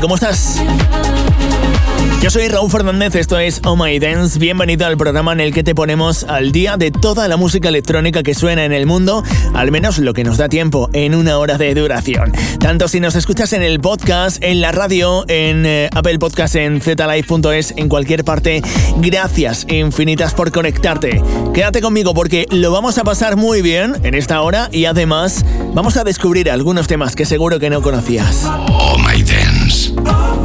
¿Cómo estás? Yo soy Raúl Fernández, esto es Oh My Dance. Bienvenido al programa en el que te ponemos al día de toda la música electrónica que suena en el mundo, al menos lo que nos da tiempo en una hora de duración. Tanto si nos escuchas en el podcast, en la radio, en eh, Apple Podcast, en zlive.es, en cualquier parte, gracias infinitas por conectarte. Quédate conmigo porque lo vamos a pasar muy bien en esta hora y además vamos a descubrir algunos temas que seguro que no conocías. Oh My Dance. Oh.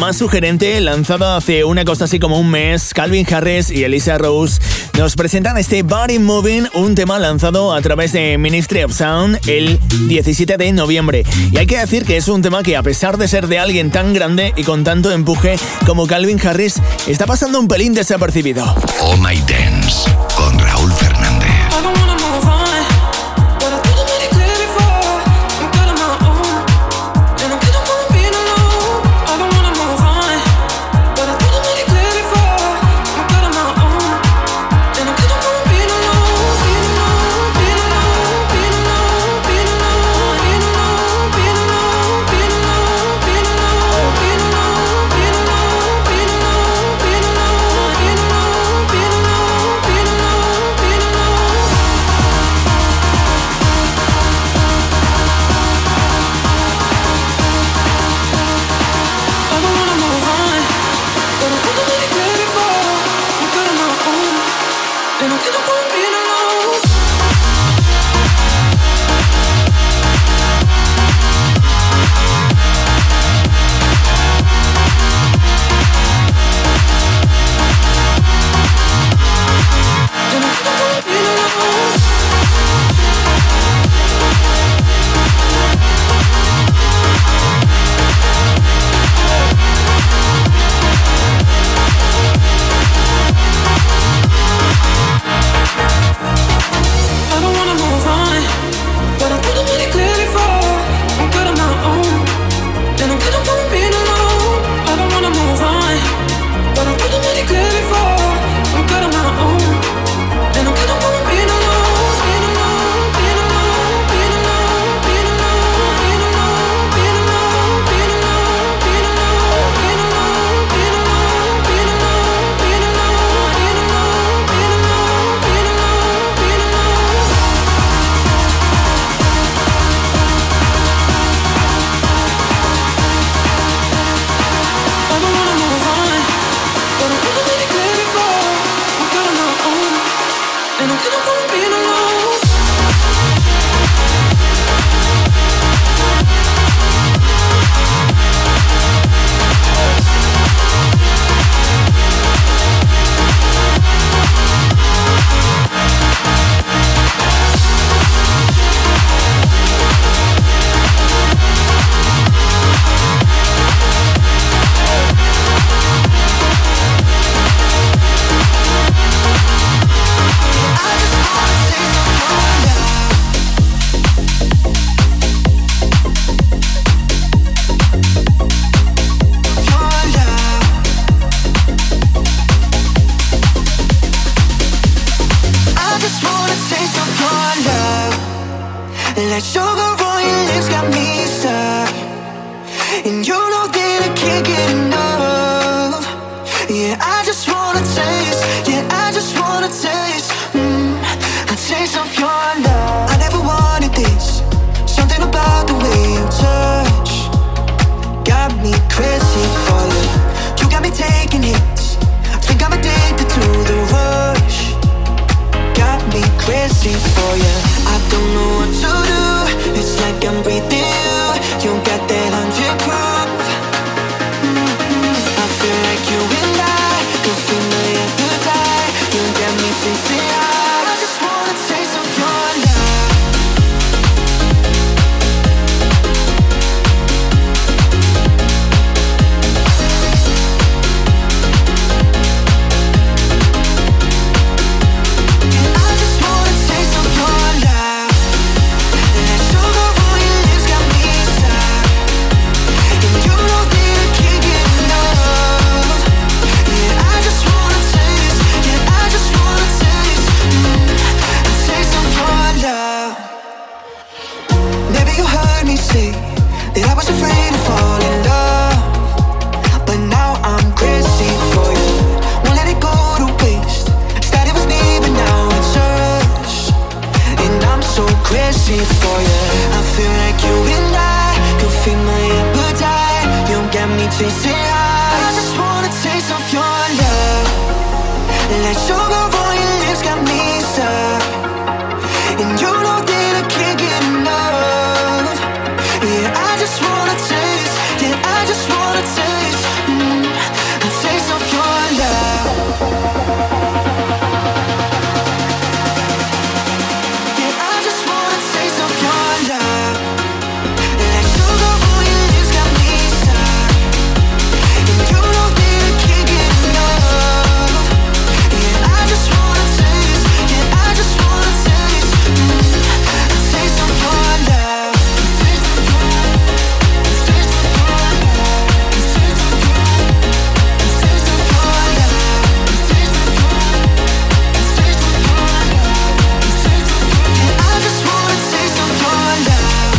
Más sugerente lanzado hace una cosa así como un mes. Calvin Harris y Elisa Rose nos presentan este Body Moving, un tema lanzado a través de Ministry of Sound el 17 de noviembre. Y hay que decir que es un tema que a pesar de ser de alguien tan grande y con tanto empuje como Calvin Harris, está pasando un pelín desapercibido. Oh My Dance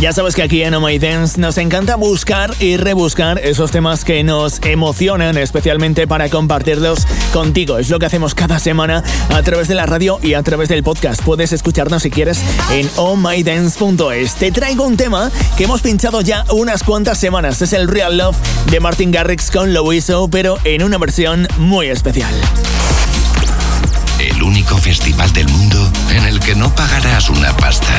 Ya sabes que aquí en Oh My Dance nos encanta buscar y rebuscar esos temas que nos emocionan, especialmente para compartirlos contigo. Es lo que hacemos cada semana a través de la radio y a través del podcast. Puedes escucharnos si quieres en ohmydance.es. Te traigo un tema que hemos pinchado ya unas cuantas semanas. Es el Real Love de Martin Garrix con Loiso, pero en una versión muy especial. El único festival del mundo en el que no pagarás una pasta.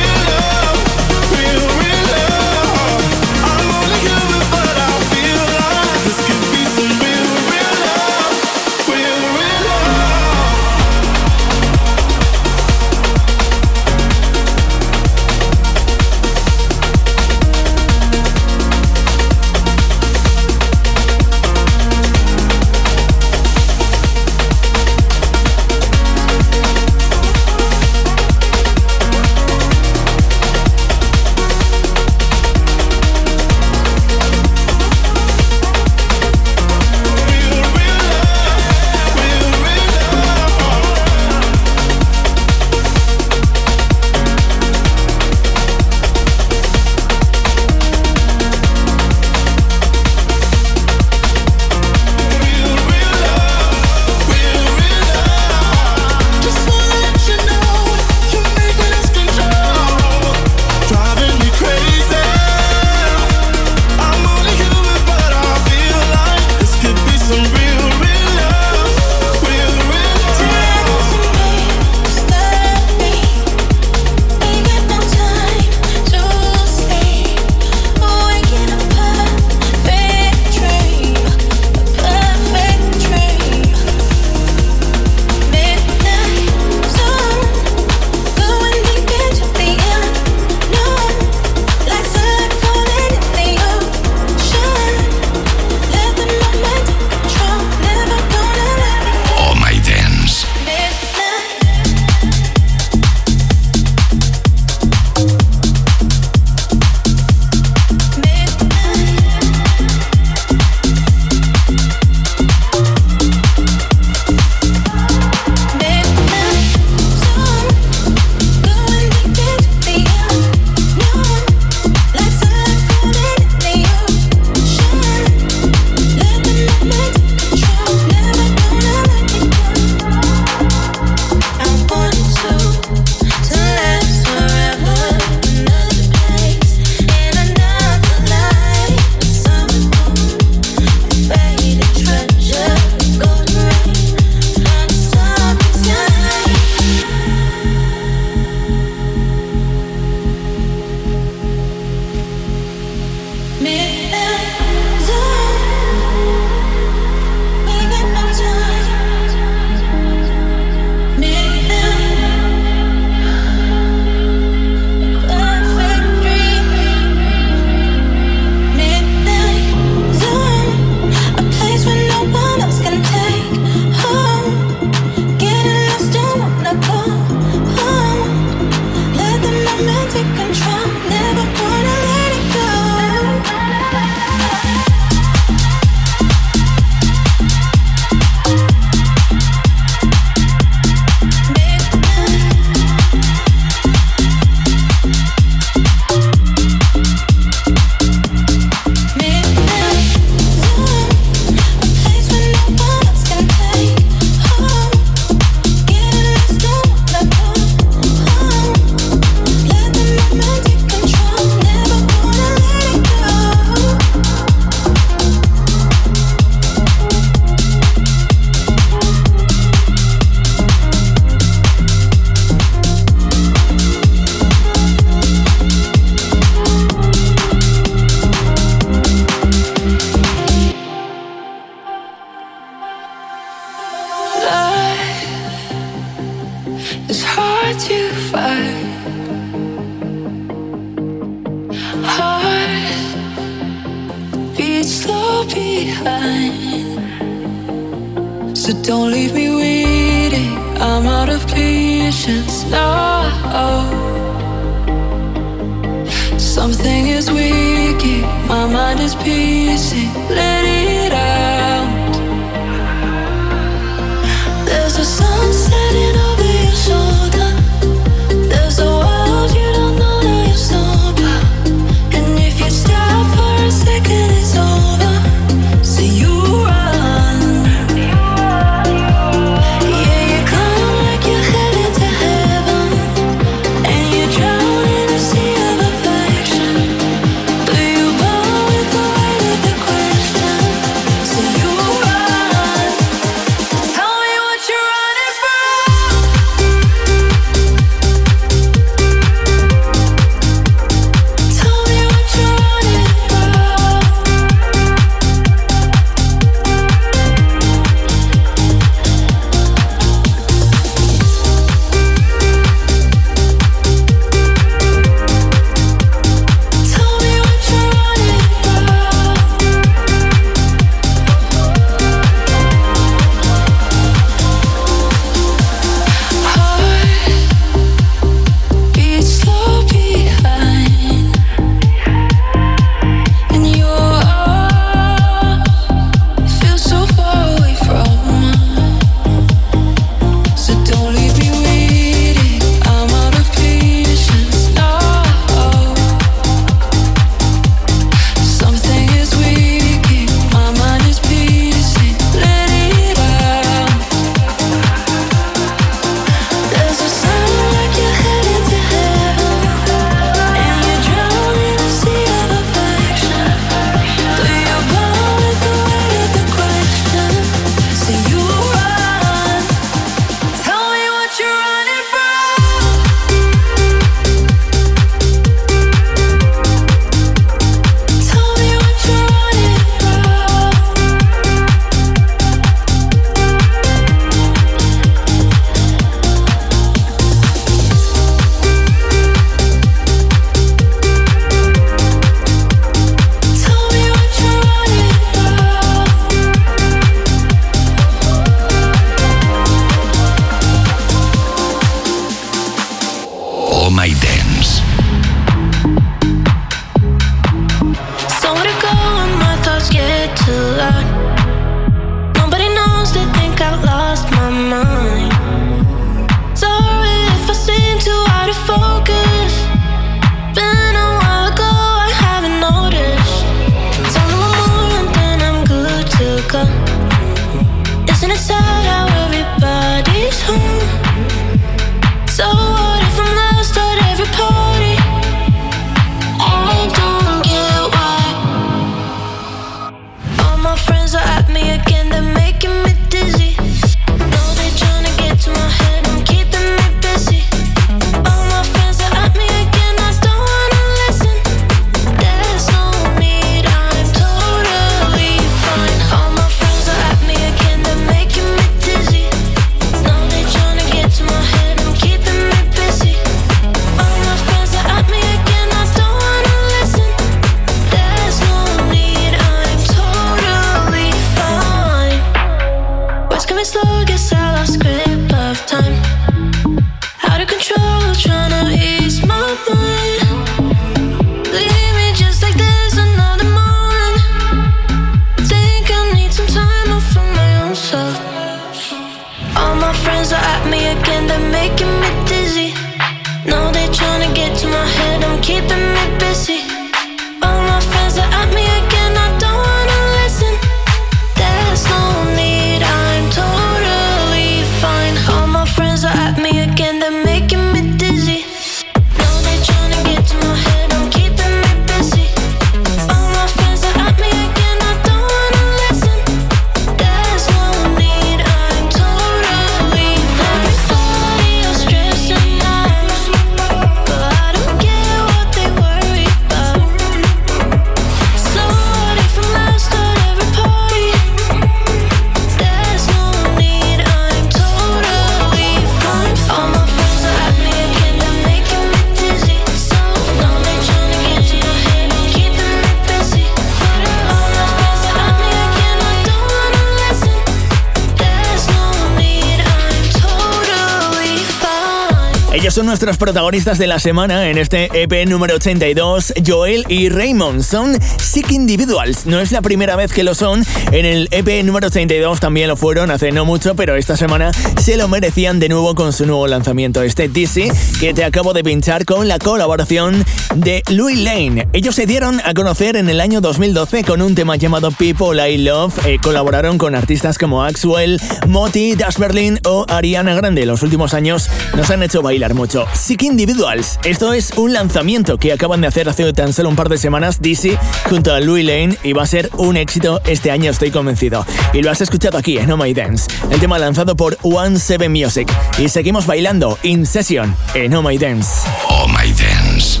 Son nuestros protagonistas de la semana en este EP número 82. Joel y Raymond son Sick Individuals. No es la primera vez que lo son. En el EP número 82 también lo fueron hace no mucho, pero esta semana se lo merecían de nuevo con su nuevo lanzamiento, este DC, que te acabo de pinchar con la colaboración de Louis Lane. Ellos se dieron a conocer en el año 2012 con un tema llamado People I Love. Eh, colaboraron con artistas como Axwell, Moti, Dash Berlin o Ariana Grande. Los últimos años nos han hecho bailar mucho. Sick Individuals. Esto es un lanzamiento que acaban de hacer hace tan solo un par de semanas DC junto a Louis Lane y va a ser un éxito este año, estoy convencido. Y lo has escuchado aquí en Oh My Dance, el tema lanzado por One Seven Music. Y seguimos bailando In Session en Oh My Dance. Oh My Dance.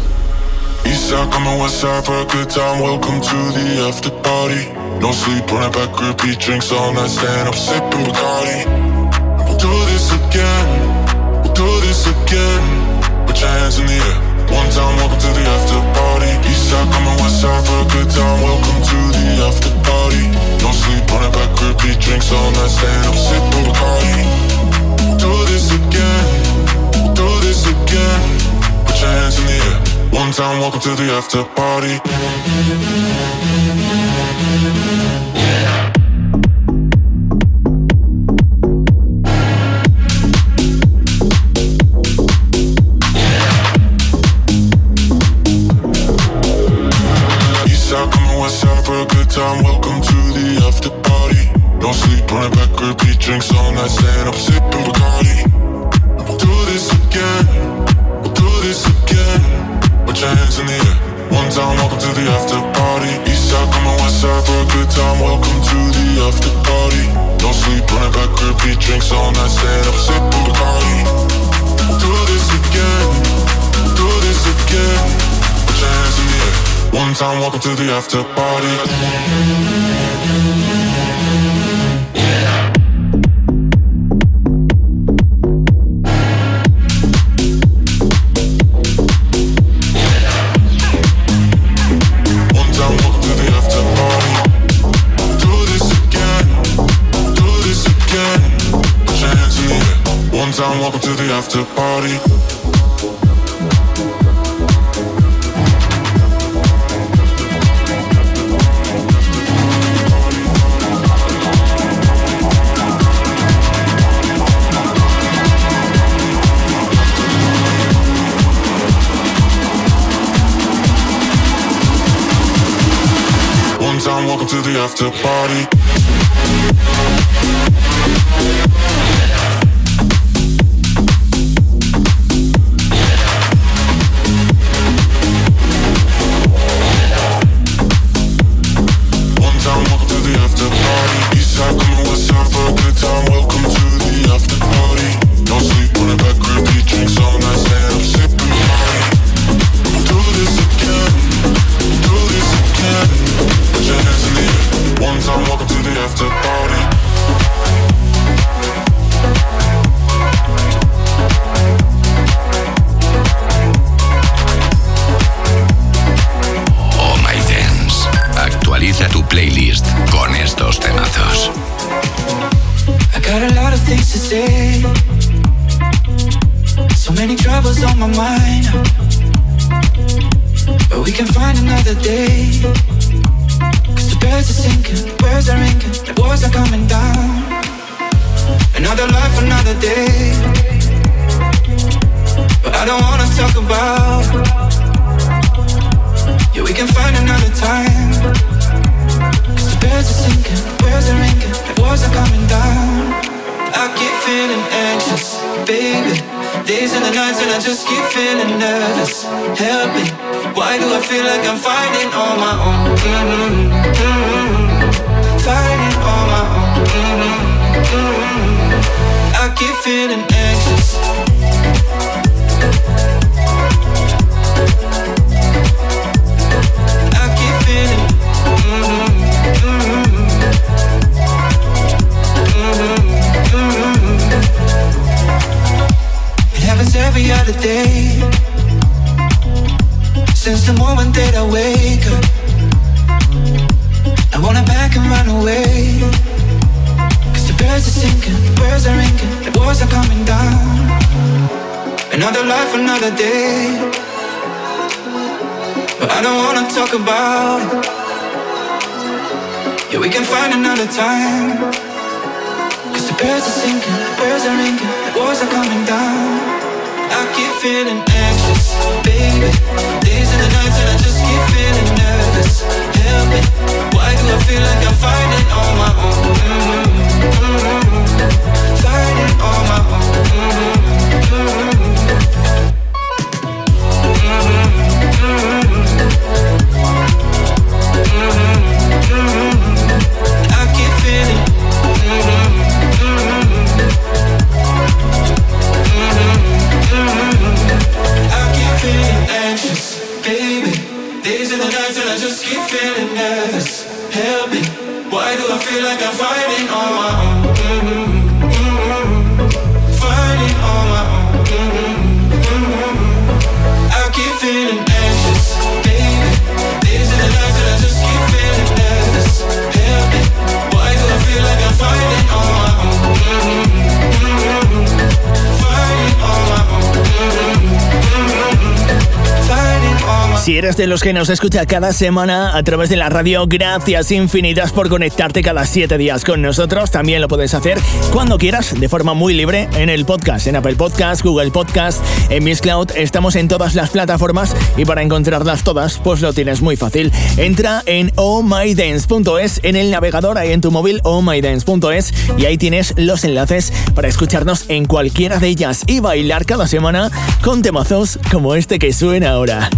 Eastside coming west side for a good time. Welcome to the after party. No sleep on a back repeat drinks all night. Stand up sipping Bacardi. We'll do this again. Again. Put your hands in the air. One time, welcome to the after party. Eastside coming west side for a good time. Welcome to the after party. No sleep on a back repeat drinks all night. Stand up sipping Bacardi. We'll do this again. Do this again. Put your hands in the air. One time, welcome to the after party. Time. Welcome to the after party. No sleep on a back repeat drinks all night. Stand up sipping Bacardi. We'll do this again. We'll do this again. Put your hands in the air. One time, welcome to the after party. Eastside coming west side for a good time. Welcome to the after party. No sleep on a back repeat drinks all night. Stand up sipping Bacardi. Welcome to the after party. your body things to say. So many troubles on my mind. But we can find another day. Cause the birds are sinking, the birds are ringing, the walls are coming down. Another life, another day. But I don't wanna talk about. Yeah, we can find another time. Cause the birds are sinking, the birds are ringing, the walls are coming down. I keep feeling anxious, baby. Days and the nights and I just keep feeling nervous. Help me, why do I feel like I'm fighting on my own? Mm-hmm, mm-hmm. Fighting on my own. Mm-hmm, mm-hmm. I keep feeling anxious. Every other day. Since the moment that I wake up, I wanna pack and run away. Cause the birds are singing, birds are ringing, the walls are coming down. Another life, another day. But I don't wanna talk about it. Yeah, we can find another time. Cause the birds are singing, the birds are ringing, the walls are coming down. I keep feeling anxious, baby. Days and nights, and I just keep feeling nervous. Help me, why do I feel like I'm on my own? Mm-hmm. On my own. Mm-hmm. feel like I'm fighting on my own. Fighting on my own. Mm-hmm, I keep feeling anxious, baby. These are the nights that I just keep feeling. Help me, why do I feel like I'm fighting on my own? Si eres de los que nos escucha cada semana a través de la radio, gracias infinitas por conectarte cada siete días con nosotros. También lo puedes hacer cuando quieras, de forma muy libre, en el podcast, en Apple Podcast, Google Podcast, en Miss Cloud. Estamos en todas las plataformas y para encontrarlas todas, pues lo tienes muy fácil. Entra en ohmydance.es en el navegador ahí en tu móvil, ohmydance.es, y ahí tienes los enlaces para escucharnos en cualquiera de ellas y bailar cada semana con temazos como este que suena ahora.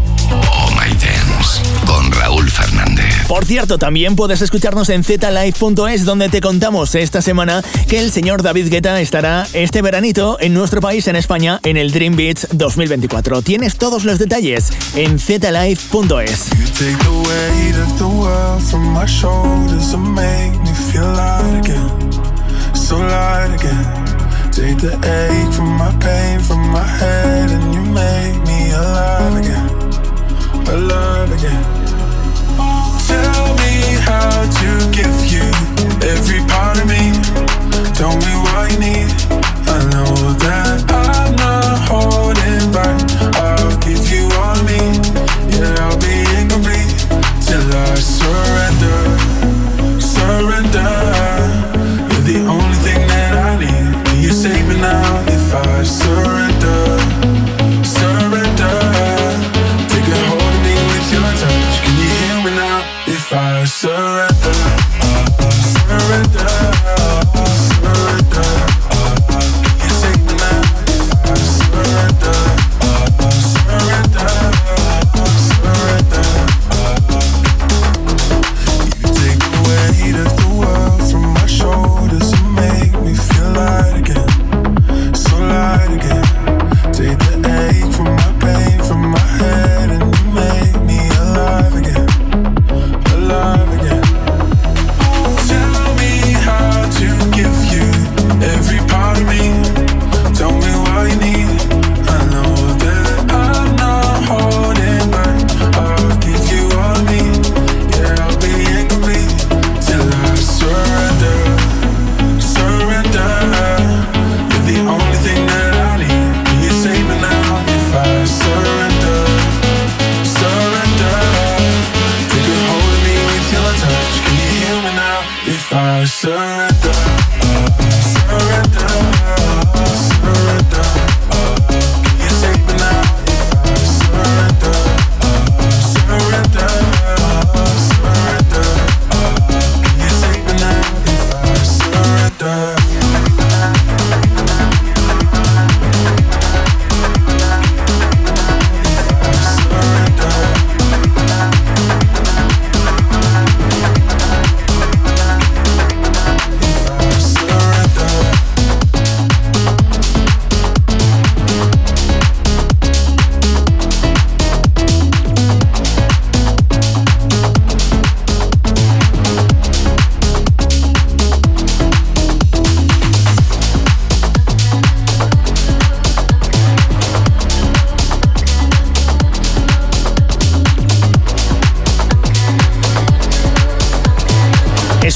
Raúl Fernández. Por cierto, también puedes escucharnos en zlive.es donde te contamos esta semana que el señor David Guetta estará este veranito en nuestro país, en España, en el Dream Beach 2024. Tienes todos los detalles en zlive.es. Take the ache from my pain from my head and you make me alive again. alive again. How to give you every part of me. Tell me what you need. I know that I'm not holding back. I'll give you all of me. Yeah, I'll be incomplete till I surrender. Surrender. You're the only thing that I need. You me now if I surrender? surround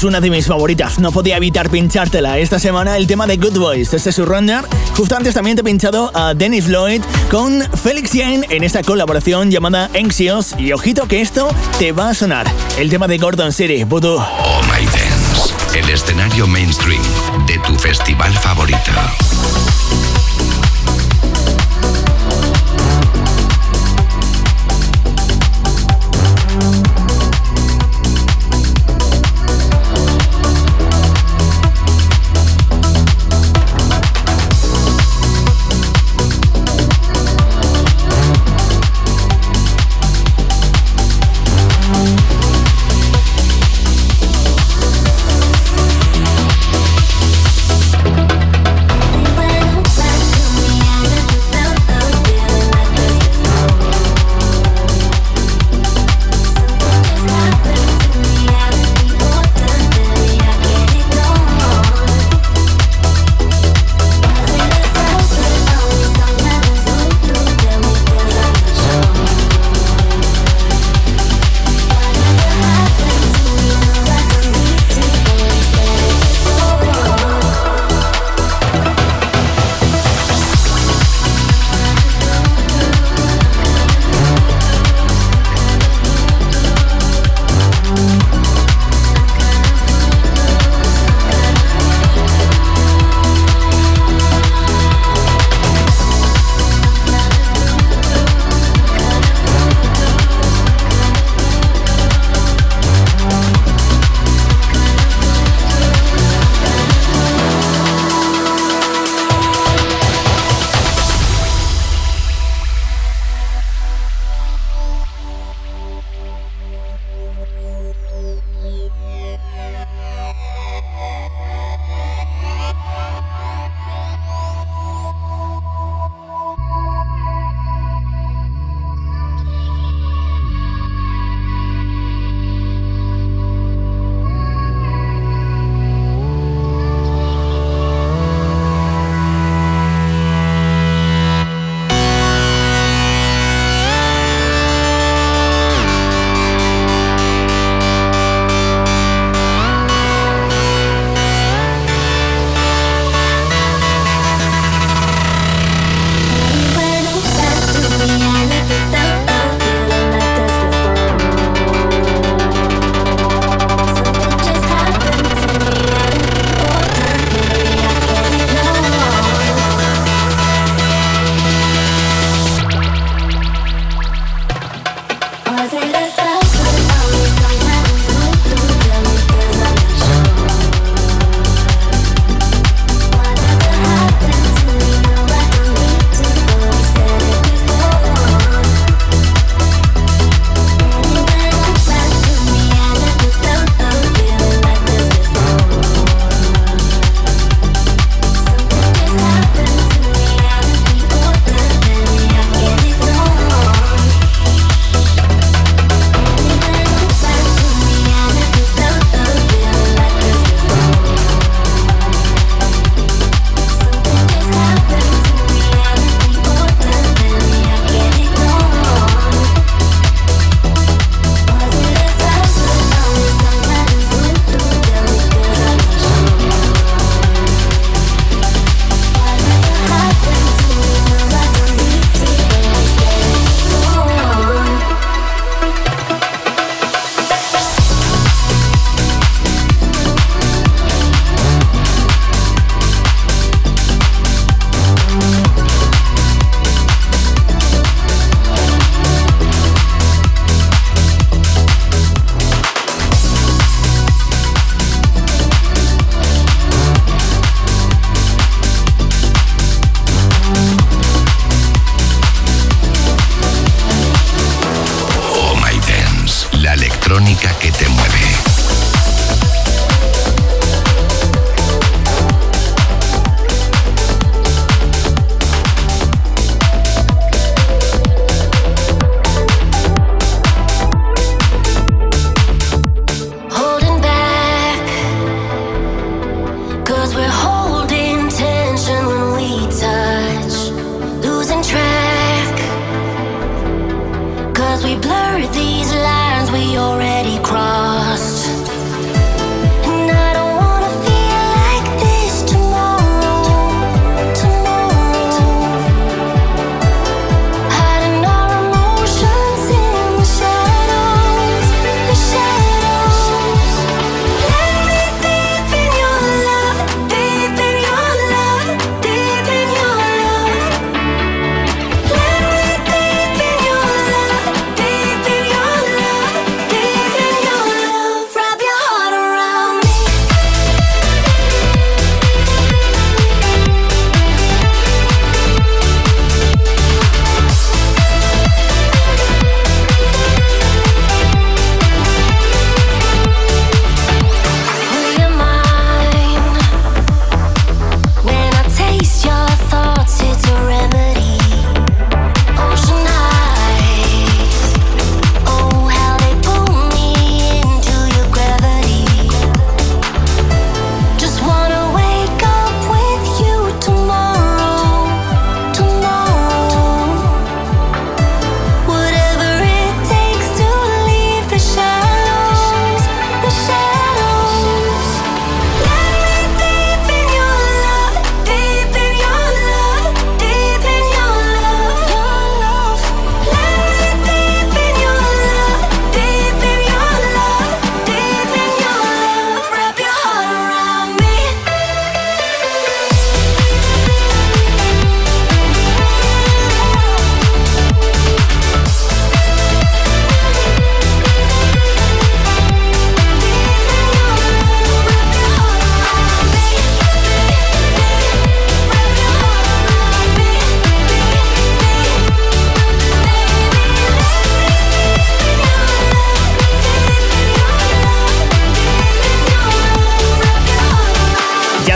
una de mis favoritas. No podía evitar pinchártela esta semana el tema de Good Boys. Este es Surrender. Justo antes también te he pinchado a Dennis Lloyd con Felix Jane en esta colaboración llamada Anxious. Y ojito que esto te va a sonar. El tema de Gordon City, Voodoo. Oh My Dance. El escenario mainstream de tu festival favorito.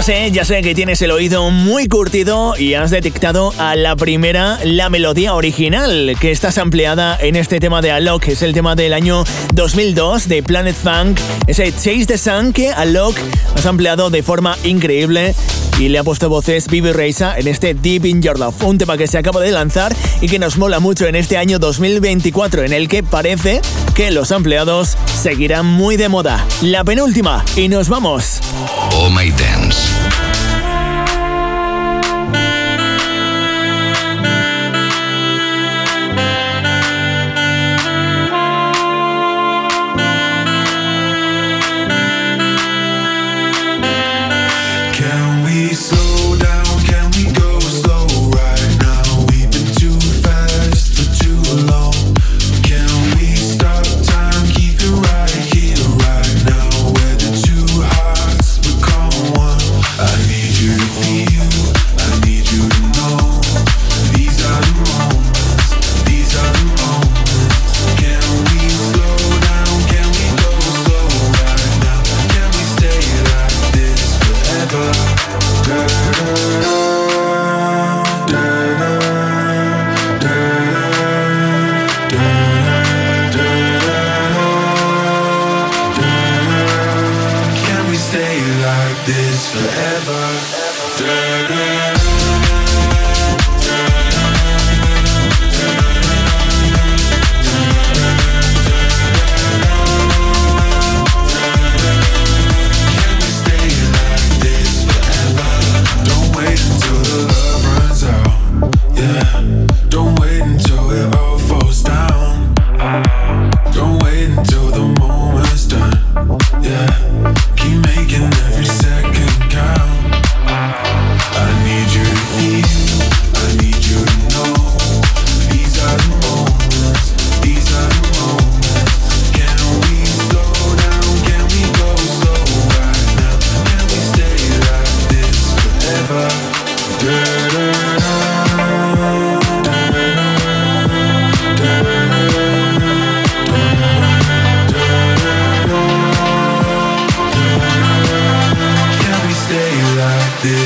Sé, ya sé que tienes el oído muy curtido y has detectado a la primera la melodía original que está ampliada en este tema de Alok, es el tema del año 2002 de Planet Funk, ese Chase the Sun que Alok has ampliado de forma increíble y le ha puesto voces Bibi Reisa en este Deep in Your Love, un tema que se acaba de lanzar y que nos mola mucho en este año 2024, en el que parece que los empleados seguirán muy de moda. La penúltima y nos vamos. Oh My Dance.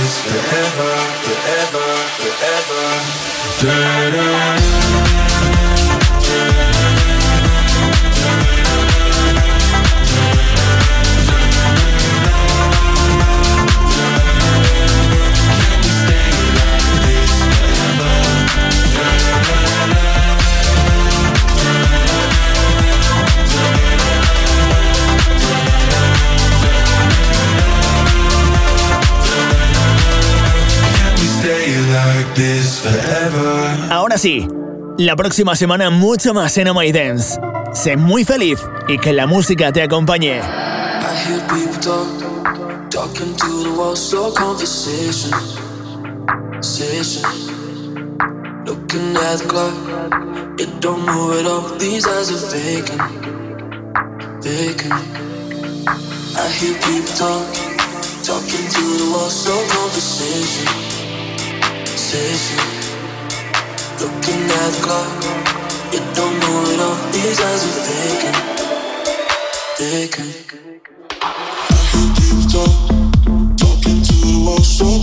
forever, forever, forever. Da-da. Sí, la próxima semana mucho más en Oh My Dance. Sé muy feliz y que la música te acompañe. I hear people talk, talking to the wall, so conversation, session. Looking at the clock, it don't move at all. These eyes are vacant, vacant. I hear people talk, talking to the wall, so conversation, session. Looking at the clock, you don't know it all. These eyes are thinking, thinking. Talk, talking to the wall, so.